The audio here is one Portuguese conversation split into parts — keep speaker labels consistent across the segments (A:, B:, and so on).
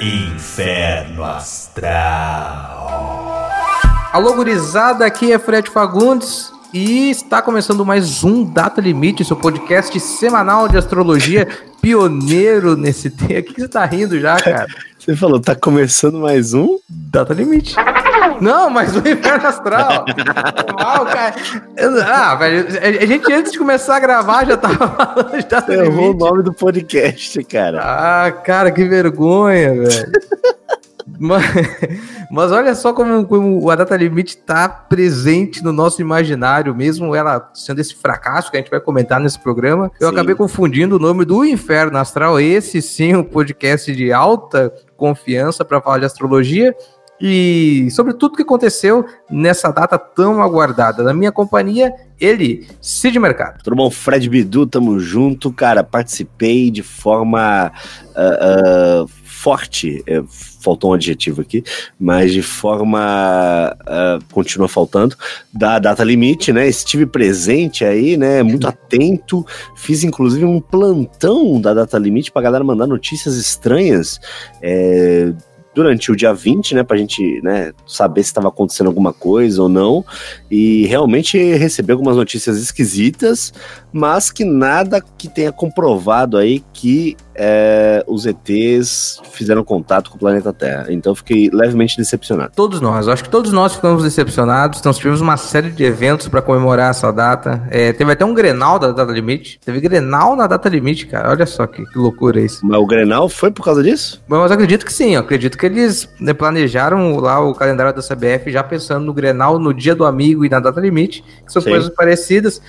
A: Inferno Astral.
B: Alô, gurizada, aqui é Fred Fagundes e está começando mais um Data Limite, seu podcast semanal de astrologia, pioneiro nesse tema. O que você tá rindo já, cara?
C: Você falou, tá começando mais um?
B: Data Limite. Não, mas o Inferno Astral. Uau, cara. Ah, velho, a gente antes de começar a gravar já tava falando de Data
C: Você errou o nome do podcast, cara.
B: Ah, cara, que vergonha, velho. mas, mas olha só como, como a data limite está presente no nosso imaginário, mesmo ela sendo esse fracasso que a gente vai comentar nesse programa. Eu
C: Sim.
B: acabei confundindo o nome do Inferno Astral, esse sim, um podcast de alta confiança para falar de astrologia e sobre tudo que aconteceu nessa data tão aguardada. Na minha companhia, ele, Cid Mercado.
C: Tudo bom? Fred Bidu, tamo junto, cara. Participei de forma ah, ah, forte, é, faltou um adjetivo aqui, mas de forma. ah, continua faltando, da data limite, né? Estive presente aí, né? Muito atento. Fiz inclusive um plantão da data limite pra galera mandar notícias estranhas. é, durante o dia 20, né, pra gente, né, saber se estava acontecendo alguma coisa ou não, e realmente recebi algumas notícias esquisitas, mas que nada que tenha comprovado aí que é, os ETs fizeram contato com o planeta Terra. Então eu fiquei levemente decepcionado.
B: Todos nós, acho que todos nós ficamos decepcionados. Nós tivemos uma série de eventos para comemorar essa data. É, teve até um Grenal da data limite. Teve Grenal na data limite, cara. Olha só que, que loucura isso.
C: Mas o Grenal foi por causa disso?
B: Mas eu acredito que sim, eu acredito que eles né, planejaram lá o calendário da CBF já pensando no Grenal, no dia do amigo e na data limite, que são
C: Sim.
B: coisas parecidas.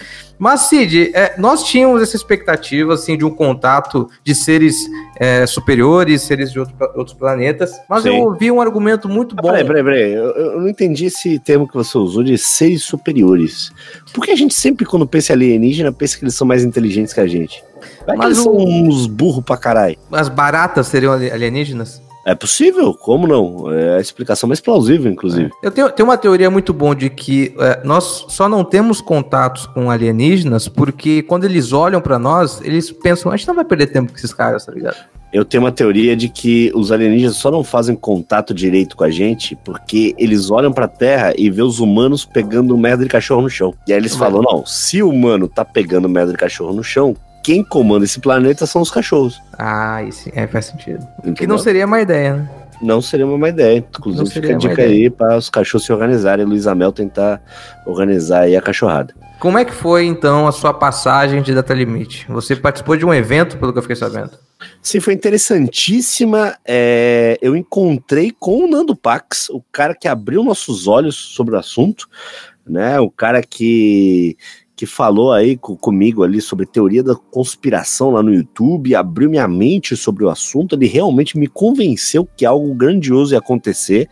B: Mas, Cid, é, nós tínhamos essa expectativa assim, de um contato de seres é, superiores, seres de outro- outros planetas, mas
C: Sim.
B: eu ouvi um argumento muito
C: Ah,
B: bom.
C: peraí, peraí, peraí. Eu, eu não entendi esse termo que você usou de seres superiores. Por que a gente sempre, quando pensa em alienígena, pensa que eles são mais inteligentes que a gente? Vai que
B: Mas
C: eles
B: o-
C: são uns burros pra caralho.
B: As baratas seriam ali- alienígenas?
C: É possível? Como não? É a explicação mais plausível, inclusive.
B: Eu tenho, tenho uma teoria muito bom de que é, nós só não temos contatos com alienígenas porque quando eles olham pra nós, eles pensam, a gente não vai perder tempo com esses caras, tá ligado?
C: Eu tenho uma teoria de que os alienígenas só não fazem contato direito com a gente porque eles olham pra Terra e vê os humanos pegando merda de cachorro no chão. E aí eles falam: não, se o humano tá pegando merda de cachorro no chão, quem comanda esse planeta são os cachorros.
B: Ah, isso é, faz sentido. Que
C: Entendeu?
B: não seria uma ideia, né?
C: Não seria uma má ideia. Inclusive, fica a dica
B: ideia.
C: aí para os cachorros se organizarem. Luiz Amel tentar organizar aí a cachorrada.
B: Como é que foi, então, a sua passagem de data limite? Você participou de um evento, pelo que eu fiquei sabendo.
C: Sim, foi interessantíssima. É, eu encontrei com o Nando Pax, o cara que abriu nossos olhos sobre o assunto, né? O cara que, que falou aí co- comigo ali sobre teoria da conspiração lá no YouTube, abriu minha mente sobre o assunto. Ele realmente me convenceu que algo grandioso ia acontecer.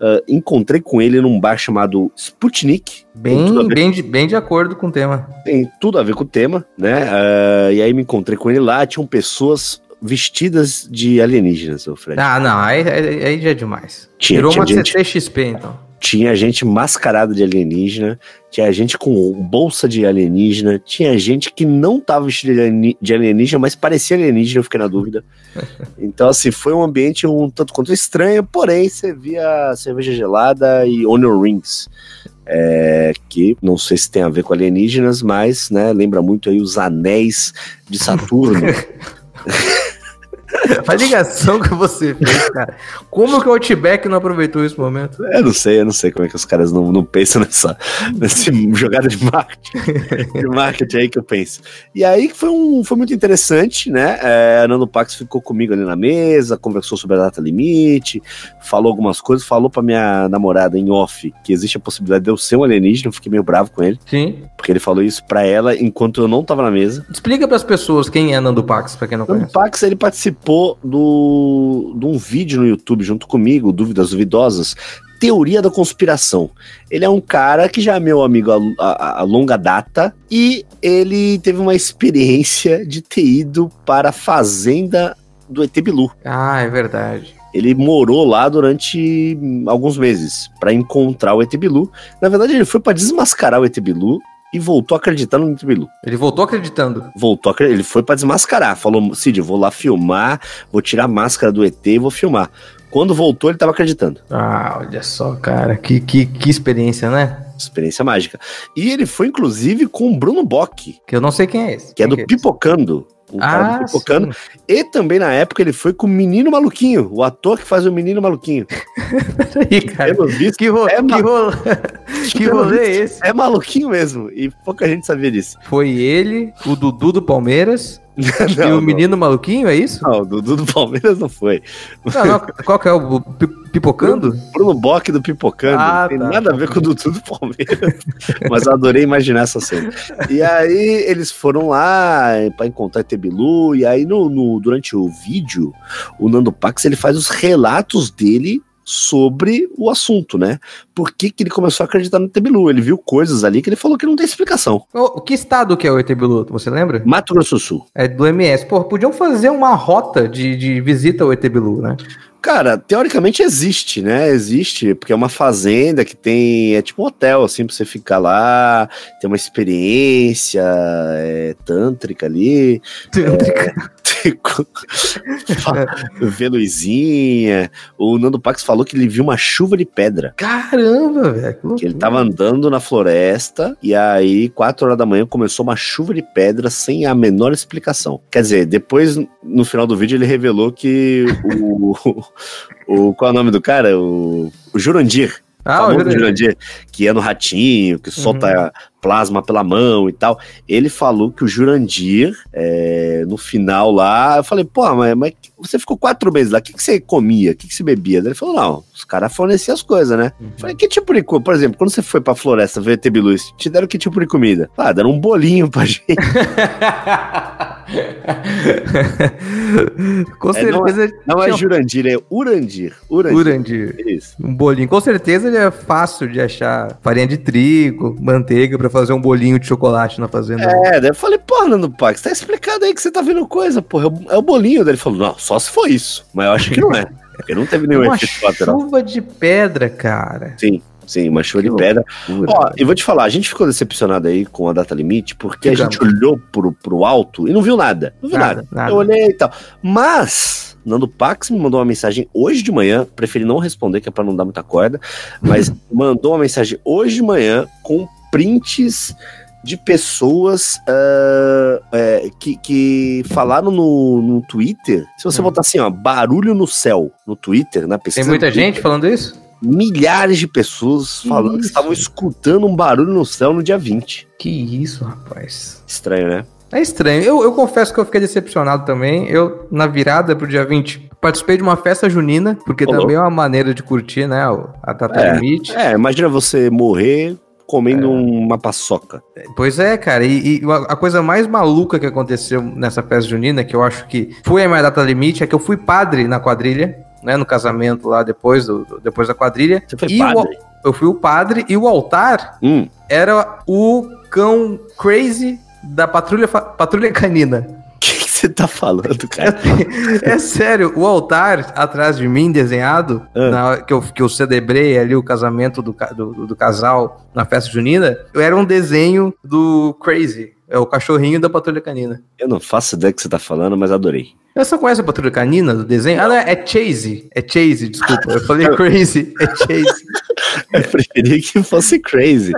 C: Ah, encontrei com ele num bar chamado Sputnik.
B: Bem,
C: ver
B: bem, de, bem de acordo com o tema.
C: tem tudo a ver com o tema, né? Ah, e aí me encontrei com ele lá, tinham pessoas vestidas de alienígenas, o Fred.
B: Ah, não, aí, aí, aí já é demais.
C: Tinha-
B: Virou
C: tinha
B: uma
C: gente-
B: CCXP, então.
C: Tinha gente mascarada de alienígena, tinha gente com bolsa de alienígena, tinha gente que não tava vestida de alienígena, mas parecia alienígena, eu fiquei na dúvida. Então, assim, foi um ambiente um tanto quanto estranho, porém, você via cerveja gelada e onion rings. é, que não sei se tem a ver com alienígenas, mas, né, lembra muito aí os anéis de Saturno.
B: A ligação que você fez, cara. Como que o Outback não aproveitou esse momento?
C: Eu não sei, eu não sei como é que os caras não, não pensam nessa, nessa jogada de marketing, de marketing aí que eu penso. E aí foi, um, foi muito interessante, né? É, a Nando Pax ficou comigo ali na mesa, conversou sobre a data limite, falou algumas coisas, falou pra minha namorada em off que existe a possibilidade de eu ser um alienígena, eu fiquei meio bravo com ele,
B: Sim.
C: porque ele falou isso pra ela enquanto eu não tava na mesa.
B: Explica pras pessoas quem é Nando Pax, pra quem não
C: Nando
B: conhece.
C: Pax, ele participou do, de um vídeo no YouTube junto comigo, Dúvidas Duvidosas, Teoria da Conspiração. Ele é um cara que já é meu amigo a longa data e ele teve uma experiência de ter ido para a fazenda do ET Bilu.
B: Ah, é verdade.
C: Ele morou lá durante alguns meses para encontrar o ET Bilu. Na verdade, ele foi para desmascarar o ET Bilu e voltou acreditando no Bilu.
B: Ele voltou acreditando.
C: Voltou, ele foi pra desmascarar. Falou, Cid, eu vou lá filmar, vou tirar a máscara do ET e vou filmar. Quando voltou, ele tava acreditando.
B: Ah, olha só, cara. Que, que, que experiência, né?
C: Experiência mágica. E ele foi, inclusive, com o Bruno Bock,
B: Que eu não sei quem é esse.
C: que é
B: Quem
C: do Pipocando. O cara
B: Ah,
C: do Pipocando.
B: sim.
C: E também, na época, ele foi com o Menino Maluquinho, o ator que faz o Menino Maluquinho.
B: Peraí, cara.
C: Visto,
B: Que, ro
C: É,
B: que, ro que rolê é esse?
C: É maluquinho mesmo. E pouca gente sabia disso.
B: Foi ele, o Dudu do Palmeiras e
C: Não,
B: o
C: não.
B: menino maluquinho, é isso?
C: Não, o Dudu do Palmeiras não foi.
B: Não, não, qual que é o pi- pipocando?
C: Bruno Bock do Pipocando.
B: Ah,
C: não tem
B: tá.
C: nada a ver com o Dudu do Palmeiras. mas eu adorei imaginar essa cena. E aí eles foram lá pra encontrar ET Bilu. E aí no, no- durante o vídeo, o Nando Pax ele faz os relatos dele sobre o assunto, né? Por que, que ele começou a acreditar no ET Bilu? Ele viu coisas ali que ele falou que não tem explicação.
B: O, que estado que é o ET Bilu? Você lembra?
C: Mato Grosso do Sul.
B: É do MS. Pô, podiam fazer uma rota de, de visita ao ET Bilu, né?
C: Cara, teoricamente existe, né? Existe, porque é uma fazenda que tem. É tipo um hotel, assim, pra você ficar lá, ter uma experiência é, tântrica ali, ver luzinha. O Nando Pax falou que ele viu uma chuva de pedra.
B: Caramba, velho. que
C: ele tava andando na floresta e aí, 4 horas da manhã, começou uma chuva de pedra sem a menor explicação. Quer dizer, depois, no final do vídeo, ele revelou que o. o qual é o nome do cara? O, o Jurandir.
B: Ah, aí.
C: Jurandir, que é no ratinho, que solta plasma pela mão e tal. Ele falou que o Jurandir, é, no final lá, eu falei, pô, mas, mas você ficou quatro meses lá, o que, que você comia? O que, que você bebia? Ele falou, não, os caras forneciam as coisas, né?
B: Uhum.
C: Falei, que tipo de coisa? Por exemplo, quando você foi pra floresta ver Bilu, te deram que tipo de comida? Ah, deram um bolinho pra gente.
B: Com
C: É, não
B: certeza.
C: Não é Jurandir, é Urandir. Urandir.
B: Urandir.
C: Isso.
B: Um bolinho. Com certeza ele é fácil de achar farinha de trigo, manteiga pra fazer um bolinho de chocolate na fazenda.
C: É, daí eu falei, porra, Nando Pax, tá explicado aí que você tá vendo coisa, porra, é o- é o bolinho. Daí ele falou, não, só se for isso. Mas eu acho que não é. Porque não teve nenhum
B: Uma
C: efeito colateral.
B: chuva de pedra, cara.
C: Sim, sim, uma chuva de pedra.
B: loucura.
C: Ó, e vou te falar, a gente ficou decepcionado aí com a data limite, porque a gente olhou pro, pro alto e não viu nada. Não viu nada.
B: Nada, nada.
C: Eu olhei e tal. Mas, Nando Pax me mandou uma mensagem hoje de manhã, preferi não responder, que é pra não dar muita corda, mas mandou uma mensagem hoje de manhã com prints de pessoas ah, é, que, que falaram no, no Twitter. Se você
B: Hum.
C: botar assim, ó, barulho no céu no Twitter, na
B: Tem
C: pesquisa.
B: muita
C: do Twitter,
B: gente falando isso?
C: milhares de pessoas
B: Que
C: falando que
B: isso?
C: estavam escutando um barulho no céu no dia 20.
B: Que isso, rapaz.
C: Estranho, né?
B: É estranho. Eu, eu confesso que eu fiquei decepcionado também. Eu, na virada pro dia 20, participei de uma festa junina, porque também é uma maneira de curtir, né? o- A data
C: É.
B: limite.
C: É, imagina você morrer comendo
B: É.
C: uma paçoca.
B: Pois é, cara. E, e a coisa mais maluca que aconteceu nessa festa junina, que eu acho que foi a minha data limite, é que eu fui padre na quadrilha, né? No casamento lá depois, do, depois da quadrilha.
C: Você foi
B: E o-
C: padre?
B: eu fui o padre e o altar
C: Hum,
B: era o cão crazy da patrulha, patrulha canina.
C: o que, que você tá falando, cara?
B: É sério, o altar atrás de mim, desenhado,
C: Ah.
B: na que, eu, que eu celebrei ali o casamento do, do, do casal na festa junina, era um desenho do Crazy, é o cachorrinho da patrulha canina.
C: Eu não faço ideia do que você tá falando, mas adorei.
B: Você não conhece a patrulha canina do desenho? Ah, não, é Chase. É Chase, desculpa. Eu falei Crazy, é Chase.
C: Eu preferi que fosse crazy.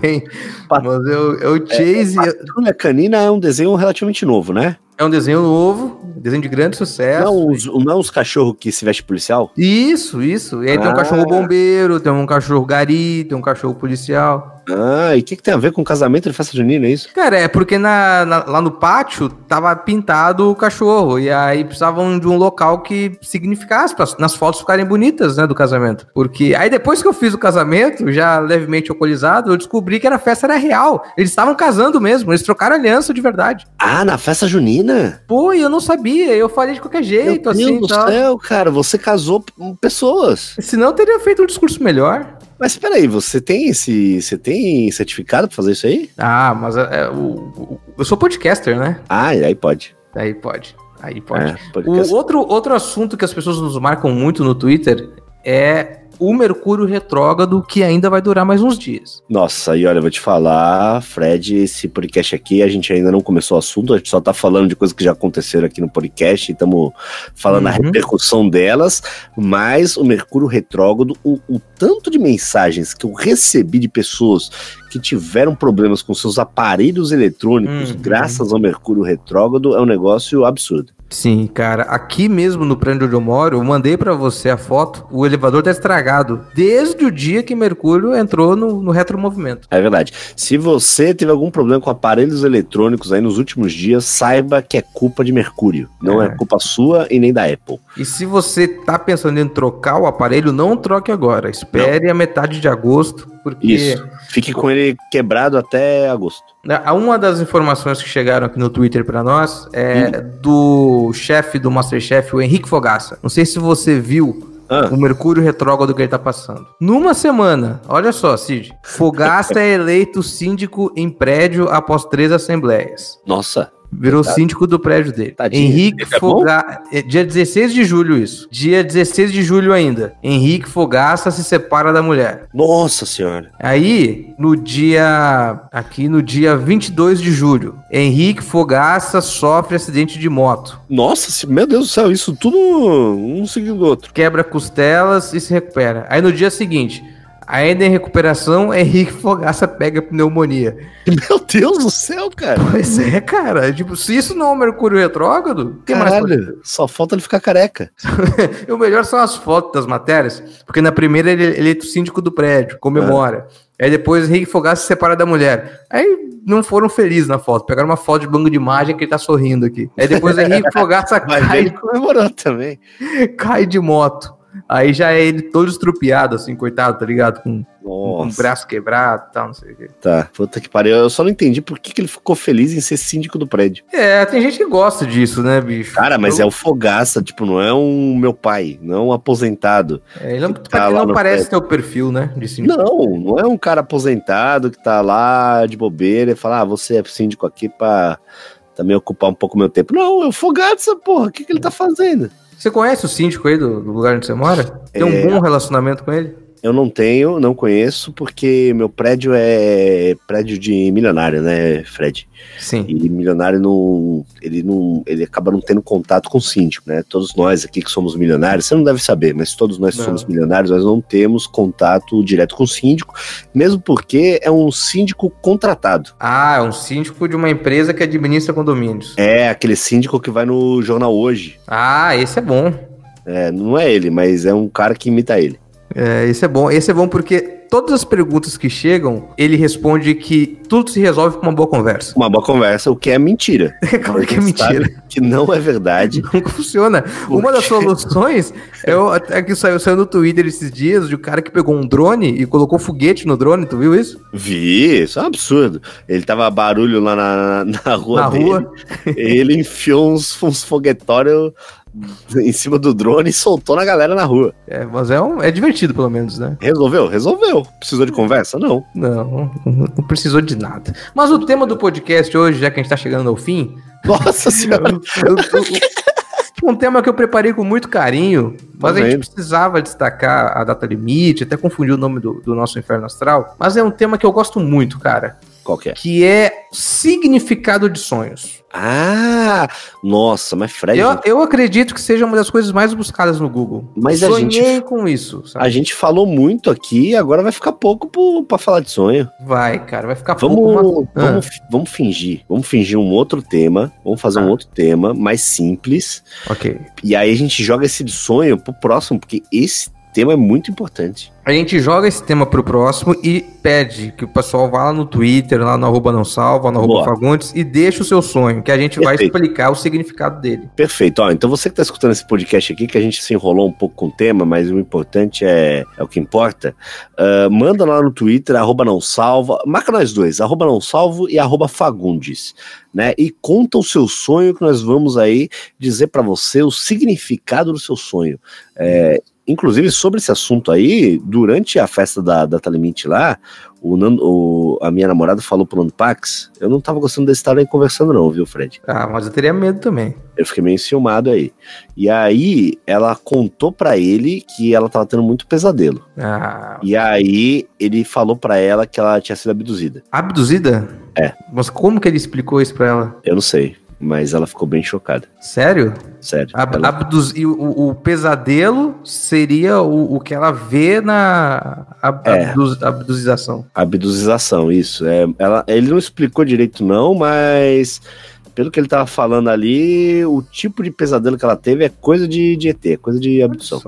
B: Bem,
C: Pat-
B: mas eu, eu Chase
C: Patrulha Canina é um desenho relativamente novo, né?
B: é um desenho novo, desenho de grande sucesso.
C: Não, os, não é uns cachorros que se veste policial?
B: Isso, isso. E aí tem um
C: Ah.
B: cachorro bombeiro, tem um cachorro gari, tem um cachorro policial.
C: Ah, e o que, que tem a ver com casamento de festa junina, é isso?
B: Cara, é porque na, na- lá no pátio tava pintado o cachorro. E aí precisavam de um local que significasse para nas fotos ficarem bonitas, né, do casamento. Porque aí depois que eu fiz o casamento, já levemente alcoolizado, eu descobri que era a festa era real. Eles estavam casando mesmo, eles trocaram aliança de verdade.
C: Ah, na festa junina?
B: Pô, eu não sabia, eu falei de qualquer jeito,
C: Meu
B: assim,
C: Deus do céu, cara, você casou com pessoas.
B: Senão eu teria feito um discurso melhor.
C: Mas peraí, você tem esse. Você tem certificado pra fazer isso aí?
B: Ah, mas é, é, o, eu sou podcaster, né?
C: Ah, e aí pode.
B: Aí pode. Aí pode.
C: É,
B: O outro, outro assunto que as pessoas nos marcam muito no Twitter é o Mercúrio retrógrado, que ainda vai durar mais uns dias.
C: Nossa, e olha, eu vou te falar, Fred, esse podcast aqui, a gente ainda não começou o assunto, a gente só tá falando de coisas que já aconteceram aqui no podcast, estamos falando uhum. a repercussão delas, mas o Mercúrio retrógrado, o, o tanto de mensagens que eu recebi de pessoas que tiveram problemas com seus aparelhos eletrônicos uhum. graças ao Mercúrio retrógrado é um negócio absurdo.
B: Sim, cara. Aqui mesmo no prédio onde eu moro, eu mandei para você a foto. O elevador tá estragado desde o dia que Mercúrio entrou no, no retromovimento.
C: É verdade. Se você teve algum problema com aparelhos eletrônicos aí nos últimos dias, saiba que é culpa de Mercúrio. Não é, é culpa sua e nem da Apple.
B: E se você tá pensando em trocar o aparelho, não troque agora. Espere não. a metade de agosto, porque.
C: Isso. Fique com ele quebrado até agosto.
B: Uma das informações que chegaram aqui no Twitter para nós é hum. do chefe do Masterchef, o Henrique Fogaça. Não sei se você viu ah. o Mercúrio retrógrado que ele tá passando. Numa semana, olha só, Cid. Fogaça é eleito síndico em prédio após três assembleias.
C: Nossa.
B: Virou tá. síndico do prédio dele. Tadinho. Henrique é Fogaça. É dia 16 de julho, isso. Dia 16 de julho ainda. Henrique Fogaça se separa da mulher.
C: Nossa senhora.
B: Aí, no dia. Aqui no dia 22 de julho, Henrique Fogaça sofre acidente de moto.
C: Nossa, meu Deus do céu, isso tudo um seguindo o outro.
B: Quebra costelas e se recupera. Aí no dia seguinte. Ainda em recuperação, Henrique Fogaça pega pneumonia.
C: Meu Deus do céu, cara.
B: Pois é, cara. Tipo, se isso não é um Mercúrio retrógrado,
C: tem Caralho, mais só falta ele ficar careca.
B: o melhor são as fotos das matérias, porque na primeira ele, é o síndico do prédio, comemora. É. Aí depois Henrique Fogaça se separa da mulher. Aí não foram felizes na foto. Pegaram uma foto de banco de imagem que ele tá sorrindo aqui. Aí depois Henrique Fogaça cai. Ele
C: comemorou também.
B: Cai de moto. Aí já é ele todo estrupiado, assim, coitado, tá ligado? Com, com um braço quebrado e tal, não sei o quê.
C: Tá, puta que pariu. Eu só não entendi por que, que ele ficou feliz em ser síndico do prédio.
B: É, tem gente que gosta disso, né, bicho?
C: Cara, mas Eu... é o fogaça, tipo, não é um meu pai, não é um aposentado.
B: É, ele não, tá não parece ter o perfil, né,
C: de síndico. Não, não é um cara aposentado que tá lá de bobeira e fala, ah, você é síndico aqui pra também ocupar um pouco meu tempo. Não, é o fogaça, porra, o que, que ele tá fazendo?
B: Você conhece o síndico aí do, do lugar onde você mora? Tem um é... bom relacionamento com ele?
C: Eu não tenho, não conheço, porque meu prédio é prédio de milionário, né, Fred?
B: Sim.
C: E milionário não. Ele não. Ele acaba não tendo contato com o síndico, né? Todos nós aqui que somos milionários, você não deve saber, mas todos nós que somos milionários, nós não temos contato direto com o síndico, mesmo porque é um síndico contratado.
B: Ah, é um síndico de uma empresa que administra condomínios.
C: É, aquele síndico que vai no jornal hoje.
B: Ah, esse é bom.
C: É, não é ele, mas é um cara que imita ele.
B: É, esse é bom. Esse é bom porque todas as perguntas que chegam, ele responde que tudo se resolve com uma boa conversa.
C: Uma boa conversa, o que é mentira.
B: É claro que é mentira.
C: Que não é verdade.
B: Não funciona. Uma das soluções é, o, é que saiu, saiu no Twitter esses dias de um cara que pegou um drone e colocou foguete no drone, tu viu isso?
C: Vi, isso é um absurdo. Ele tava barulho lá na, na rua na dele. Rua. Ele enfiou uns, uns foguetórios em cima do drone e soltou na galera na rua.
B: É, mas é, um, é divertido, pelo menos, né?
C: Resolveu? Resolveu. Precisou de conversa? Não.
B: Não, não precisou de nada. Mas o tema do podcast hoje, já que a gente tá chegando ao fim.
C: Nossa senhora!
B: um tema que eu preparei com muito carinho, mas a gente precisava destacar a data limite, até confundir o nome do, do nosso Inferno Astral. Mas é um tema que eu gosto muito, cara.
C: Qual que é?
B: Que é significado de sonhos.
C: Ah, nossa, mas Fred.
B: Eu, eu acredito que seja uma das coisas mais buscadas no Google.
C: Mas Sonhei a gente com isso. Sabe? A gente falou muito aqui, agora vai ficar pouco para falar de sonho.
B: Vai, cara, vai ficar
C: vamos, pouco. Mas... Vamos, ah. vamos fingir, vamos fingir um outro tema, vamos fazer ah. um outro tema mais simples.
B: Ok.
C: E aí a gente joga esse sonho pro próximo, porque esse tema é muito importante.
B: A gente joga esse tema pro próximo e pede que o pessoal vá lá no Twitter, lá no arroba não salva, no arroba Fagundes, e deixe o seu sonho, que a gente Perfeito. vai explicar o significado dele.
C: Perfeito. Ó, então você que tá escutando esse podcast aqui, que a gente se enrolou um pouco com o tema, mas o importante é, é o que importa, uh, manda lá no Twitter, arroba não salva, marca nós dois, arroba não salvo e arroba Fagundes, né? E conta o seu sonho que nós vamos aí dizer para você o significado do seu sonho. É, inclusive, sobre esse assunto aí, durante a festa da Data Limite lá, o, Nando, o a minha namorada falou pro Nando Pax, eu não tava gostando desse estar aí conversando não, viu, Fred?
B: Ah, mas eu teria medo também.
C: Eu fiquei meio enciumado aí. E aí, ela contou para ele que ela tava tendo muito pesadelo.
B: Ah.
C: E aí, ele falou para ela que ela tinha sido abduzida.
B: Abduzida?
C: É.
B: Mas como que ele explicou isso pra ela?
C: Eu não sei, mas ela ficou bem chocada.
B: Sério?
C: Sério.
B: Ab
C: Ela-
B: abduz- o, o pesadelo seria o, o que ela vê na ab
C: É.
B: abduz- abduzização.
C: Abduzização, isso. É, ela, ele não explicou direito, não, mas pelo que ele tava falando ali, o tipo de pesadelo que ela teve é coisa de, de ET, coisa de abdução.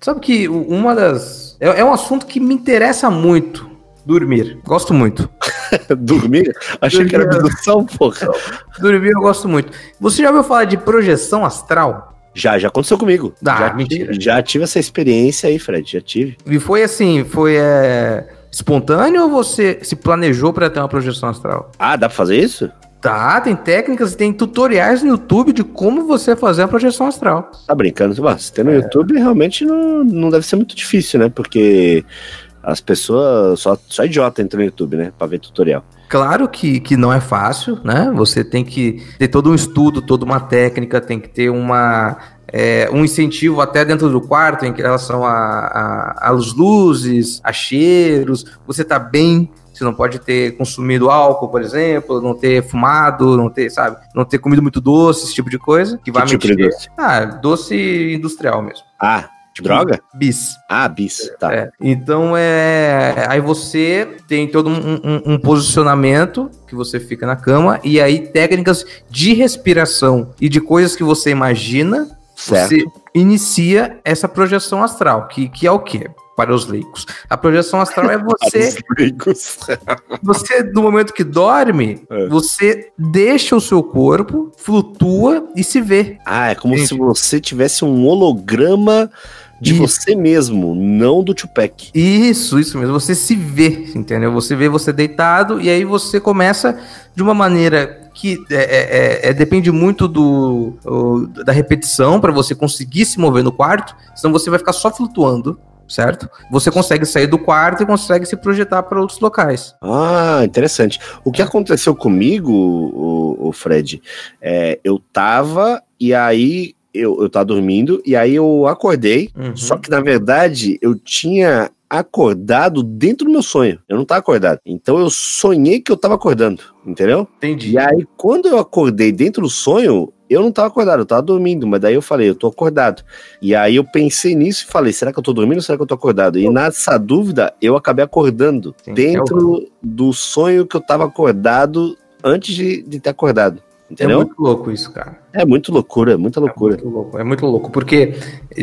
B: Sabe que uma das. É, é um assunto que me interessa muito. Dormir. Gosto muito.
C: Dormir? Achei que era
B: Dormir.
C: abdução, porra.
B: Dormir eu gosto muito. Você já ouviu falar de projeção astral?
C: Já, já aconteceu comigo.
B: Ah,
C: já,
B: mentira.
C: tive, já tive essa experiência aí, Fred, já tive.
B: E foi assim, foi é, espontâneo ou você se planejou para ter uma projeção astral?
C: Ah, dá pra fazer isso?
B: Tá, tem técnicas, tem tutoriais no YouTube de como você fazer a projeção astral.
C: Tá brincando? Bah, se
B: É.
C: tem no YouTube, realmente não, não deve ser muito difícil, né? Porque as pessoas, só, só idiota entra no YouTube, né? Pra ver tutorial.
B: Claro que, que não é fácil, né? Você tem que ter todo um estudo, toda uma técnica, tem que ter uma, é, um incentivo até dentro do quarto em relação às luzes, a cheiros. Você tá bem, você não pode ter consumido álcool, por exemplo, não ter fumado, não ter, sabe, não ter comido muito doce, esse tipo de coisa. Que vai
C: tipo de
B: mexer.
C: doce?
B: Ah, doce industrial mesmo.
C: Ah, droga?
B: Bis.
C: Ah, bis. Tá.
B: É, então é. Aí você tem todo um, um- um posicionamento que você fica na cama, e aí técnicas de respiração e de coisas que você imagina,
C: Certo.
B: você inicia essa projeção astral, que, que é o quê? Para os leigos. A projeção astral é você, você, no momento que dorme,
C: É.
B: você deixa o seu corpo, flutua e se vê.
C: Ah, é como
B: Gente.
C: se você tivesse um holograma de
B: Isso.
C: você mesmo, não do Tupac.
B: Isso, isso mesmo. Você se vê, entendeu? Você vê você deitado e aí você começa de uma maneira que é, é- é- é- depende muito do, o- da repetição para você conseguir se mover no quarto, senão você vai ficar só flutuando, certo? Você consegue sair do quarto e consegue se projetar para outros locais.
C: Ah, interessante. O que aconteceu comigo, o, o Fred, é, eu tava e aí eu, eu tava dormindo e aí eu acordei,
B: Uhum.
C: só que na verdade eu tinha acordado dentro do meu sonho. Eu não tava acordado. Então eu sonhei que eu tava acordando, entendeu?
B: Entendi.
C: E aí, quando eu acordei dentro do sonho, eu não tava acordado, eu tava dormindo, mas daí eu falei, eu tô acordado. E aí eu pensei nisso e falei, será que eu tô dormindo ou será que eu tô acordado? E nessa dúvida, eu acabei acordando
B: Sim,
C: dentro do sonho que eu tava acordado antes de, de ter acordado.
B: É
C: Entendeu?
B: muito louco isso, cara.
C: É muito loucura, muita loucura.
B: É muito louco, é muito louco, porque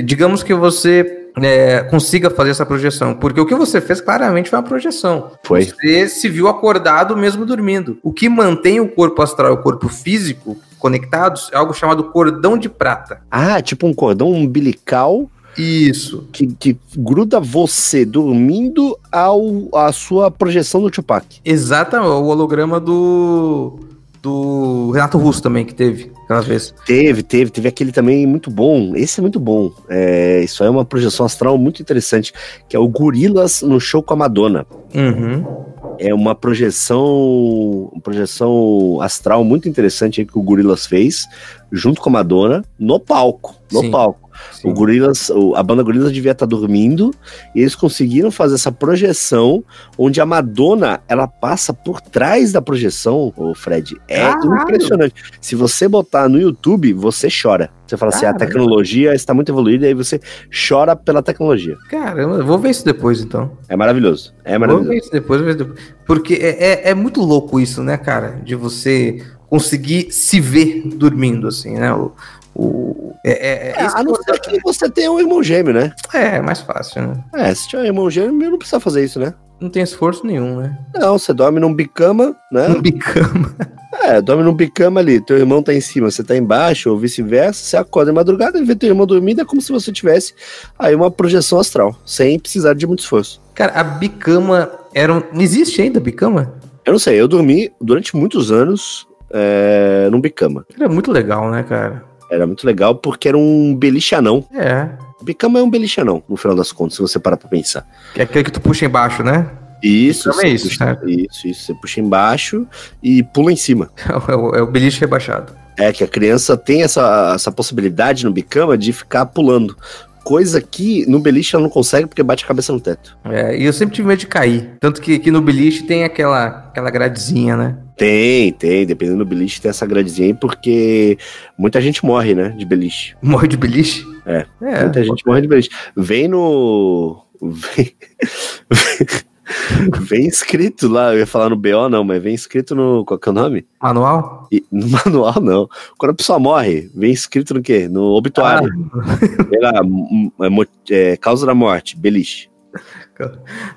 B: digamos que você é, consiga fazer essa projeção, porque o que você fez claramente foi uma projeção.
C: Foi.
B: Você se viu acordado mesmo dormindo. O que mantém o corpo astral e o corpo físico conectados é algo chamado cordão de prata.
C: Ah, tipo um cordão umbilical
B: Isso.
C: que, que gruda você dormindo ao à sua projeção do Tupac.
B: Exatamente, o holograma do do Renato Russo também que teve
C: Teve, teve, teve aquele também muito bom. Esse é muito bom. É, isso é uma projeção astral muito interessante, que é o Gorilas no show com a Madonna.
B: Uhum.
C: É uma projeção, uma projeção astral muito interessante que o Gorilas fez junto com a Madonna no palco, no
B: Sim.
C: palco.
B: Sim.
C: O Gorilas, o- a banda Gorilas devia estar dormindo e eles conseguiram fazer essa projeção onde a Madonna ela passa por trás da projeção, o Fred. É
B: Caralho!
C: impressionante. Se você botar no YouTube, você chora. Você fala assim, a
B: Caramba.
C: tecnologia está muito evoluída e aí você chora pela tecnologia.
B: Caramba, eu vou ver isso depois então.
C: É maravilhoso. É
B: Vou
C: maravilhoso.
B: ver isso depois, vou ver depois. Porque é, é, é muito louco isso, né, cara? De você conseguir se ver dormindo, assim, né? O, o, é, é,
C: É,
B: esse
C: a não ser que você tenha um irmão gêmeo, né?
B: é mais fácil, né?
C: É, se tiver um irmão gêmeo, não precisa fazer isso, né?
B: Não tem esforço nenhum, né?
C: Não, você dorme num bicama, né?
B: Um bicama.
C: É, dorme num bicama ali, teu irmão tá em cima, você tá embaixo, ou vice-versa, você acorda de madrugada e vê teu irmão dormindo, é como se você tivesse aí uma projeção astral, sem precisar de muito esforço.
B: Cara, a bicama era um... Existe ainda bicama?
C: Eu não sei, eu dormi durante muitos anos é, num bicama.
B: Era muito legal, né, cara?
C: Era muito legal porque era um beliche anão.
B: É.
C: Bicama é um beliche não, no final das contas, se você parar pra pensar.
B: Que é aquele que tu puxa embaixo, né?
C: Isso,
B: é isso,
C: puxa,
B: certo.
C: isso, isso. Você puxa embaixo e pula em cima.
B: É o, é o beliche rebaixado.
C: É que a criança tem essa, essa possibilidade no bicama de ficar pulando. Coisa que no beliche ela não consegue porque bate a cabeça no teto.
B: É, e eu sempre tive medo de cair. Tanto que, que no beliche tem aquela, aquela gradezinha, né?
C: Tem, tem. Dependendo do beliche, tem essa gradezinha aí, porque muita gente morre, né? De beliche.
B: Morre de beliche?
C: É,
B: É.
C: Muita gente morre de beliche. Vem no. Vem... vem escrito lá, eu ia falar no BO, não, mas vem escrito no. Qual que é o nome?
B: Manual?
C: E- no manual, não. Quando a pessoa morre, vem escrito no quê? No obituário. Sei lá, mo- é, causa da morte, beliche.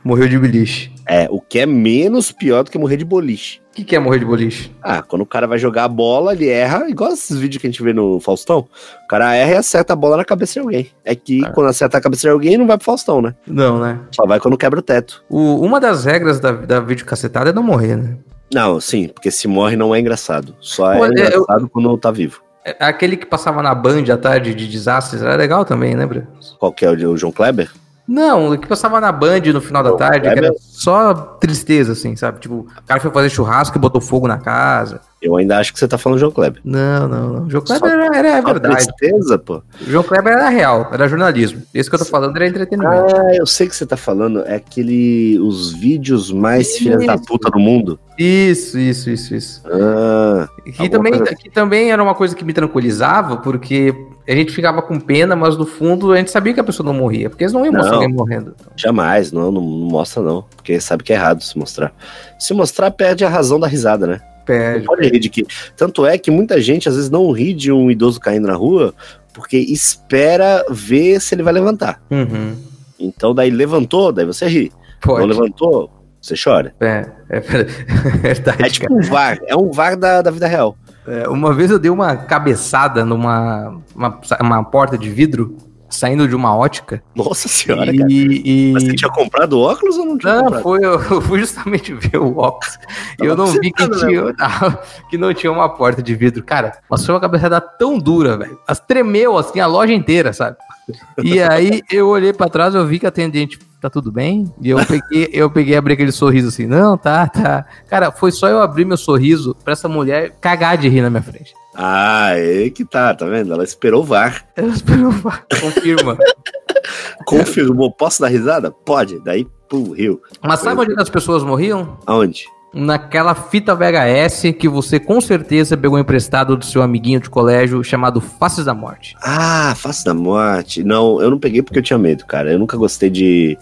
B: Morreu de beliche.
C: É, o que é menos pior do que morrer de boliche.
B: O que, que é morrer de boliche?
C: Ah, quando o cara vai jogar a bola, ele erra, igual esses vídeos que a gente vê no Faustão. O cara erra e acerta a bola na cabeça de alguém. É que
B: É.
C: quando acerta a cabeça de alguém, não vai pro Faustão, né?
B: Não, né?
C: Só vai quando quebra o teto.
B: O- uma das regras da, da videocacetada é não morrer, né?
C: Não, sim, porque se morre não é engraçado. Só é
B: Pô, é, eu-
C: engraçado quando tá vivo.
B: É, Aquele que passava na Band à tarde de desastres era legal também, lembra?
C: Qual que é o João Kleber?
B: Não, o que passava na Band no final da tarde,
C: é
B: era só tristeza, assim, sabe? Tipo, o cara foi fazer churrasco e botou fogo na casa.
C: Eu ainda acho que você tá falando João Kleber.
B: Não, não, não. O João
C: Só-
B: Kleber era, era
C: Só
B: verdade.
C: tristeza, pô.
B: O João Kleber era real, era jornalismo. Esse que eu tô falando era entretenimento.
C: Ah, eu sei que você tá falando. É aquele. Os vídeos mais
B: Isso.
C: filhas da puta do mundo.
B: Isso, isso, isso, isso.
C: Ah,
B: Que também,
C: coisa
B: que também era uma coisa que me tranquilizava, porque a gente ficava com pena, mas no fundo a gente sabia que a pessoa não morria, porque eles não iam mostrar
C: Não.
B: alguém morrendo.
C: jamais, não, não, não mostra, não. Porque sabe que é errado se mostrar. Se mostrar, perde a razão da risada, né? Não
B: Perde.
C: pode rir de que. Tanto é que muita gente às vezes não ri de um idoso caindo na rua porque espera ver se ele vai levantar.
B: Uhum.
C: Então, daí levantou, daí você ri. Não
B: Pode.
C: levantou, você chora.
B: É, é verdade.
C: É tipo um VAR, é um VAR da, da vida real.
B: É, uma vez eu dei uma cabeçada numa uma, uma porta de vidro saindo de uma ótica.
C: Nossa senhora,
B: e,
C: cara.
B: e-
C: Mas você tinha comprado óculos ou não tinha
B: Não,
C: comprado?
B: foi, eu fui justamente ver o óculos. E eu não vi que
C: né,
B: tinha, que não tinha uma porta de vidro. Cara, mas foi uma cabeçada tão dura, velho. As tremeu assim a loja inteira, sabe? E aí eu olhei pra trás, eu vi que a atendente tá tudo bem. E eu peguei, eu peguei abri aquele sorriso assim, não, tá, tá. Cara, foi só eu abrir meu sorriso pra essa mulher cagar de rir na minha frente.
C: Ah, é que tá, tá vendo? Ela esperou o VAR.
B: Ela esperou, confirma.
C: Confirmou, posso dar risada? Pode. Daí, pum, riu.
B: Mas sabe onde as pessoas morriam?
C: Aonde?
B: Naquela fita VHS que você com certeza pegou emprestado do seu amiguinho de colégio chamado Faces da Morte.
C: Ah, Face da Morte. Não, eu não peguei porque eu tinha medo, cara. Eu nunca gostei de,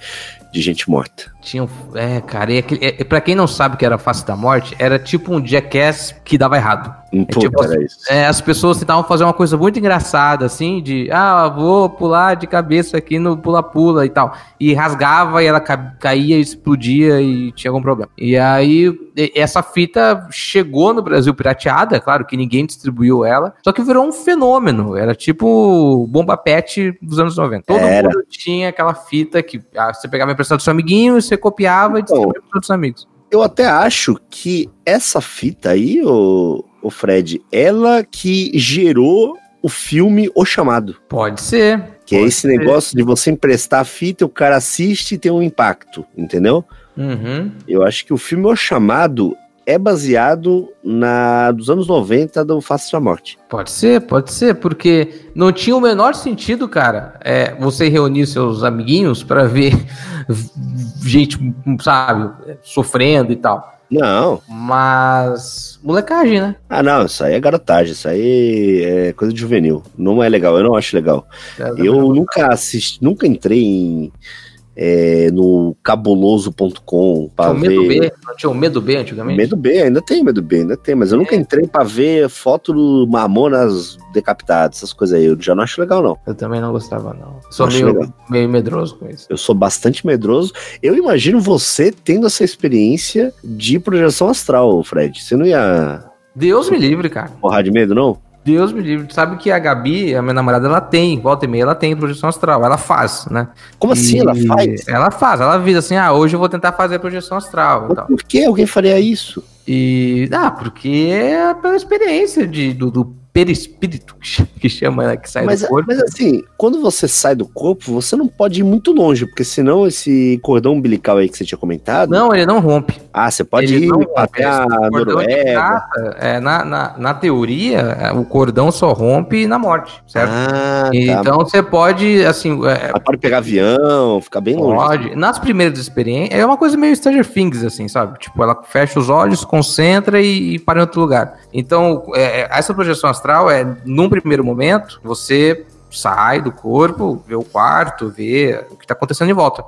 C: de gente morta.
B: Tinha um. É, cara, e aquele, é, pra quem não sabe o que era Face da Morte, era tipo um jackass que dava errado. É tipo
C: era isso.
B: É, as pessoas tentavam fazer uma coisa muito engraçada, assim, de ah, vou pular de cabeça aqui no pula-pula e tal. E rasgava e ela ca- caía, explodia e tinha algum problema. E aí, essa fita chegou no Brasil pirateada, claro que ninguém distribuiu ela, só que virou um fenômeno. Era tipo bomba pet dos anos 90. Todo
C: Era.
B: mundo tinha aquela fita que ah, você pegava emprestado do seu amiguinho, você copiava e
C: Então,
B: distribuía para outros amigos.
C: Eu até acho que essa fita aí, o, o Fred, ela que gerou o filme O Chamado.
B: Pode ser.
C: Que é
B: Pode
C: esse
B: ser.
C: negócio de você emprestar a fita, o cara assiste e tem um impacto, entendeu?
B: Uhum.
C: Eu acho que o filme O Chamado é baseado na dos anos 90 do Face da Morte.
B: Pode ser, pode ser, porque não tinha o menor sentido, cara, é, você reunir seus amiguinhos pra ver gente, sabe, sofrendo e tal.
C: Não.
B: Mas. molecagem, né?
C: Ah, não, isso aí é garotagem, isso aí é coisa de juvenil. Não é legal, eu não acho legal. Eu nunca assisti, nunca entrei em, é, no cabuloso.com
B: Tinha o medo
C: ver.
B: B, não tinha o medo B antigamente?
C: Medo B, ainda tem medo B, ainda tem, mas eu nunca
B: É.
C: entrei pra ver foto do Mamonas decapitadas, essas coisas aí. Eu já não acho legal, não.
B: Eu também não gostava, não. Sou meio,
C: legal.
B: meio medroso com isso.
C: Eu sou bastante medroso. Eu imagino você tendo essa experiência de projeção astral, Fred. Você não ia
B: Deus me livre, cara.
C: morrar de medo, não?
B: Deus me livre. Sabe que a Gabi, a minha namorada, ela tem, volta e meia, ela tem projeção astral. Ela faz, né?
C: Como assim ela
B: E
C: faz?
B: Ela faz, ela avisa assim, ah, hoje eu vou tentar fazer a projeção astral e
C: Mas
B: tal.
C: Por que alguém faria isso?
B: E. Ah, porque é pela experiência de, do, do perispírito, que chama, né, que sai
C: mas,
B: do corpo.
C: Mas assim, quando você sai do corpo, você não pode ir muito longe, porque senão esse cordão umbilical aí que você tinha comentado.
B: Não, ele não rompe.
C: Ah, você pode
B: Ele
C: ir até a Noruega.
B: prata, é, na, na, na teoria, é, o cordão só rompe na morte, certo?
C: Ah, tá.
B: então você pode, assim, é,
C: Mas pode pegar avião, ficar bem longe.
B: Pode. Nas primeiras experiências, é uma coisa meio Stranger Things, assim, sabe? Tipo, ela fecha os olhos, concentra e, e para em outro lugar. Então, é, essa projeção astral é, num primeiro momento, você sai do corpo, vê o quarto, vê o que está acontecendo em volta.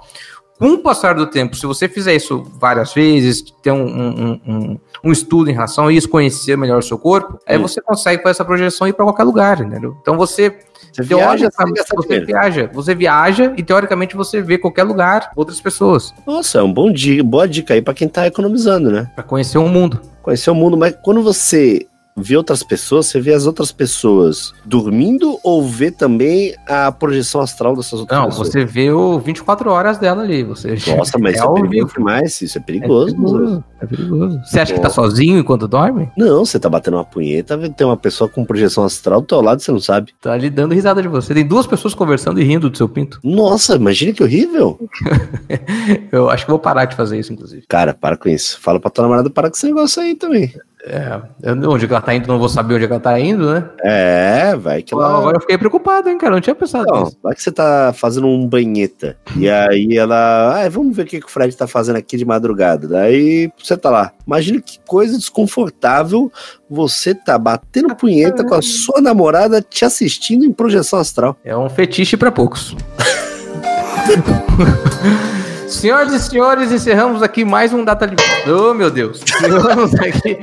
B: Com o passar do tempo, se você fizer isso várias vezes, ter um, um, um, um estudo em relação a isso, conhecer melhor o seu corpo, aí
C: Hum.
B: você consegue fazer essa projeção e ir para qualquer lugar, entendeu? Então você
C: Você viaja
B: Teórica- você
C: dinheiro.
B: viaja, você viaja e teoricamente você vê qualquer lugar, outras pessoas,
C: Nossa, é um bom dia, boa dica aí pra quem tá economizando, né?
B: Pra conhecer o mundo.
C: Conhecer o mundo, mas quando você vê outras pessoas, você vê as outras pessoas dormindo ou vê também a projeção astral dessas outras
B: Não,
C: pessoas?
B: você vê o 24 horas dela ali, você
C: Nossa, mas
B: é
C: isso é perigoso demais, isso é
B: É
C: perigoso.
B: perigoso, é perigoso. Você acha que
C: Pô.
B: tá sozinho enquanto dorme?
C: Não, você tá batendo uma punheta, tem uma pessoa com projeção astral do teu lado, você não sabe.
B: Tá ali dando risada de você. Tem duas pessoas conversando e rindo do seu pinto.
C: Nossa, imagina que horrível.
B: Eu acho que vou parar de fazer isso, inclusive.
C: Cara, para com isso. Fala pra tua namorada parar com esse negócio aí também.
B: É, eu- onde que ela tá indo, não vou saber onde que ela tá indo, né?
C: É, vai que ela...
B: Agora eu fiquei preocupado, hein, cara. Eu não tinha pensado
C: Não,
B: nisso.
C: vai que você tá fazendo um banheta. E aí ela. Ah, vamos ver o que, que o Fred tá fazendo aqui de madrugada. Daí você tá lá. Imagina que coisa desconfortável você tá batendo punheta com a sua namorada te assistindo em projeção astral.
B: É um fetiche pra poucos. Senhoras e senhores, encerramos aqui mais um Data Limite. Oh, meu Deus. Encerramos aqui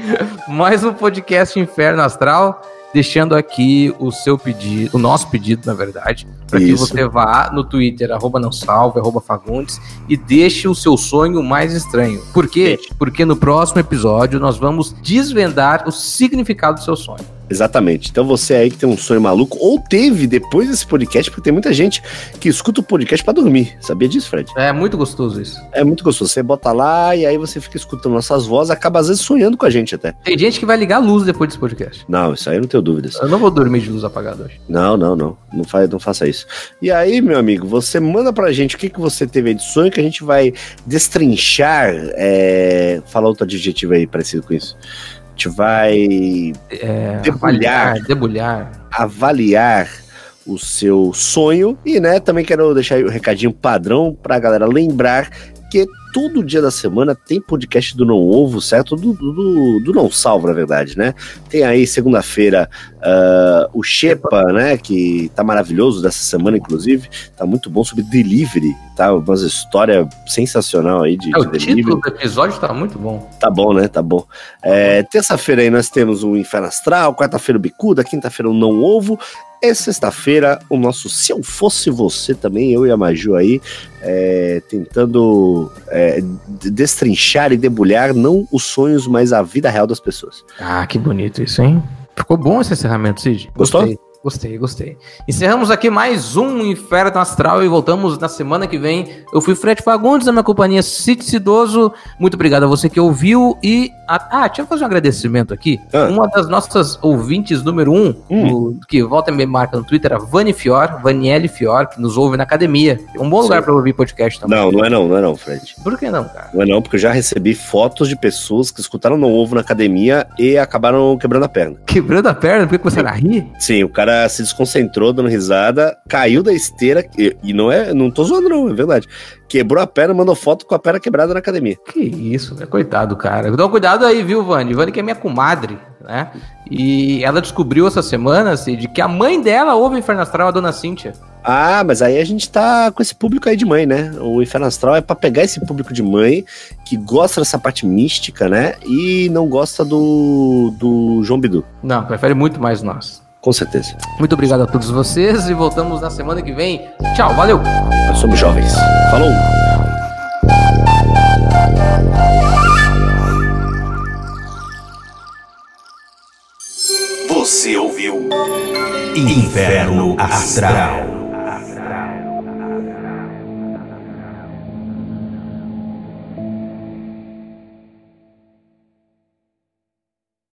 B: mais um podcast Inferno Astral, deixando aqui o seu pedido, o nosso pedido, na verdade, para que você vá no Twitter, arroba não salve, arroba Fagundes, e deixe o seu sonho mais estranho. Por quê? Porque no próximo episódio nós vamos desvendar o significado do seu sonho.
C: Exatamente. Então você aí que tem um sonho maluco, ou teve depois desse podcast, porque tem muita gente que escuta o podcast pra dormir. Sabia disso, Fred?
B: É muito gostoso isso.
C: É muito gostoso. Você bota lá e aí você fica escutando nossas vozes, acaba às vezes sonhando com a gente até.
B: Tem gente que vai ligar a luz depois desse podcast.
C: Não, isso aí eu não tenho dúvidas.
B: Eu não vou dormir de luz apagada hoje.
C: Não, não, não. Não, faz, não faça isso. E aí, meu amigo, você manda pra gente o que, que você teve aí de sonho que a gente vai destrinchar. É... Fala outro adjetivo aí parecido com isso. A gente vai
B: É,
C: Debulhar.
B: avaliar, debulhar.
C: avaliar o seu sonho. E, né, também quero deixar o recadinho padrão pra galera lembrar que todo dia da semana tem podcast do Não Ovo, certo? Do, do, do- Não Salvo, na verdade, né? Tem aí segunda-feira ah, o Shepa, né? Que tá maravilhoso dessa semana, inclusive. Tá muito bom sobre delivery, tá? Umas histórias sensacional aí de,
B: É, o
C: de delivery.
B: título do episódio tá muito bom.
C: Tá bom, né? Tá bom. É, Terça-feira aí nós temos o Inferno Astral, quarta-feira o Bicuda, quinta-feira o Não Ovo. E sexta-feira o nosso Se Eu Fosse Você também, eu e a Maju aí, é, tentando é, destrinchar e debulhar não os sonhos, mas a vida real das pessoas.
B: Ah, que bonito isso, hein? Ficou bom esse encerramento, Cid.
C: Gostou?
B: Gostei, gostei, gostei. Encerramos aqui mais um Inferno Astral e voltamos na semana que vem. Eu fui Fred Fagundes, da minha companhia Cid Cidoso. Muito obrigado a você que ouviu e... a- Ah, deixa eu fazer um agradecimento aqui.
C: Ah.
B: Uma das nossas ouvintes número um,
C: Hum.
B: do- que volta e me marca no Twitter, a Vani Fior, Vaniele Fior, que nos ouve na academia. É um bom
C: Sim.
B: lugar para ouvir podcast também.
C: Não, não é não, não é não, Fred.
B: Por que não, cara?
C: Não é não, porque eu já recebi fotos de pessoas que escutaram Não Ovo na academia e acabaram quebrando a perna.
B: Quebrando a perna, por que você era rir?
C: Sim, o cara se desconcentrou dando risada, caiu da esteira, e, e não é, não tô zoando não, é verdade. Quebrou a perna, mandou foto com a perna quebrada na academia.
B: Que isso, né? Coitado, cara. Então, cuidado aí, viu, Vani? Vani que é minha comadre, né? E ela descobriu essa semana, Cid, que a mãe dela ouve o Inferno Astral, a dona Cíntia.
C: Ah, mas aí a gente tá com esse público aí de mãe, né? O Inferno Astral é pra pegar esse público de mãe que gosta dessa parte mística, né? E não gosta do, do João Bidu.
B: Não, prefere muito mais nós.
C: Com certeza.
B: Muito obrigado a todos vocês e voltamos na semana que vem. Tchau, valeu!
C: Nós somos jovens. Falou!
A: Você ouviu Inferno Astral.